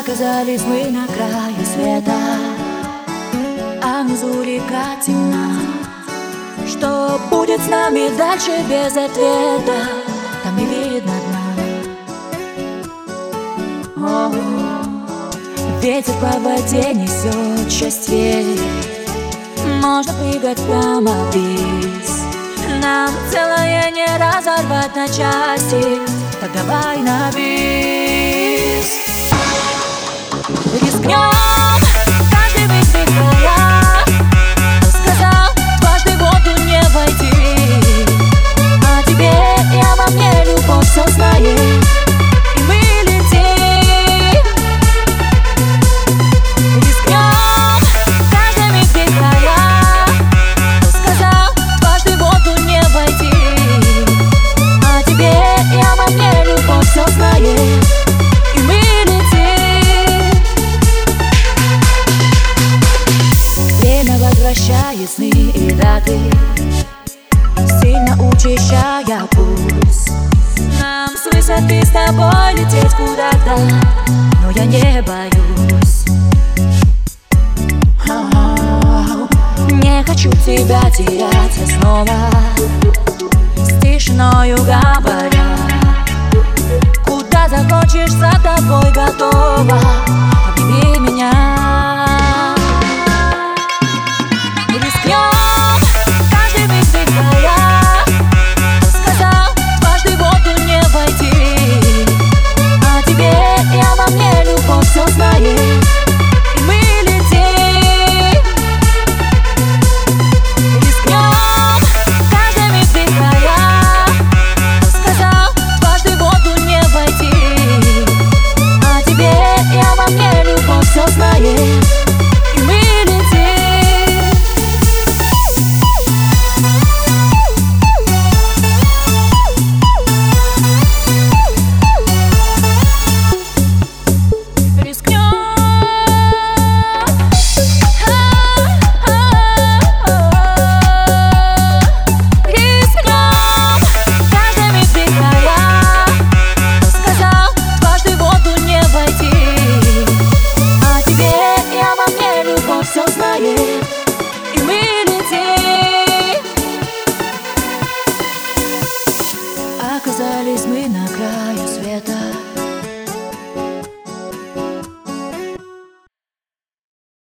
Оказались мы на краю света. А внизу река темна Что будет с нами дальше без ответа. Там не видно дна Ветер по воде несет счастье. Можно прыгать прямо вниз Нам целое не разорвать на части. Так давай на бис возвращает сны и даты Сильно учащая пульс Нам с высоты с тобой лететь куда-то Но я не боюсь. Не хочу тебя терять я снова С тишиною говоря. Куда захочешь, за тобой готова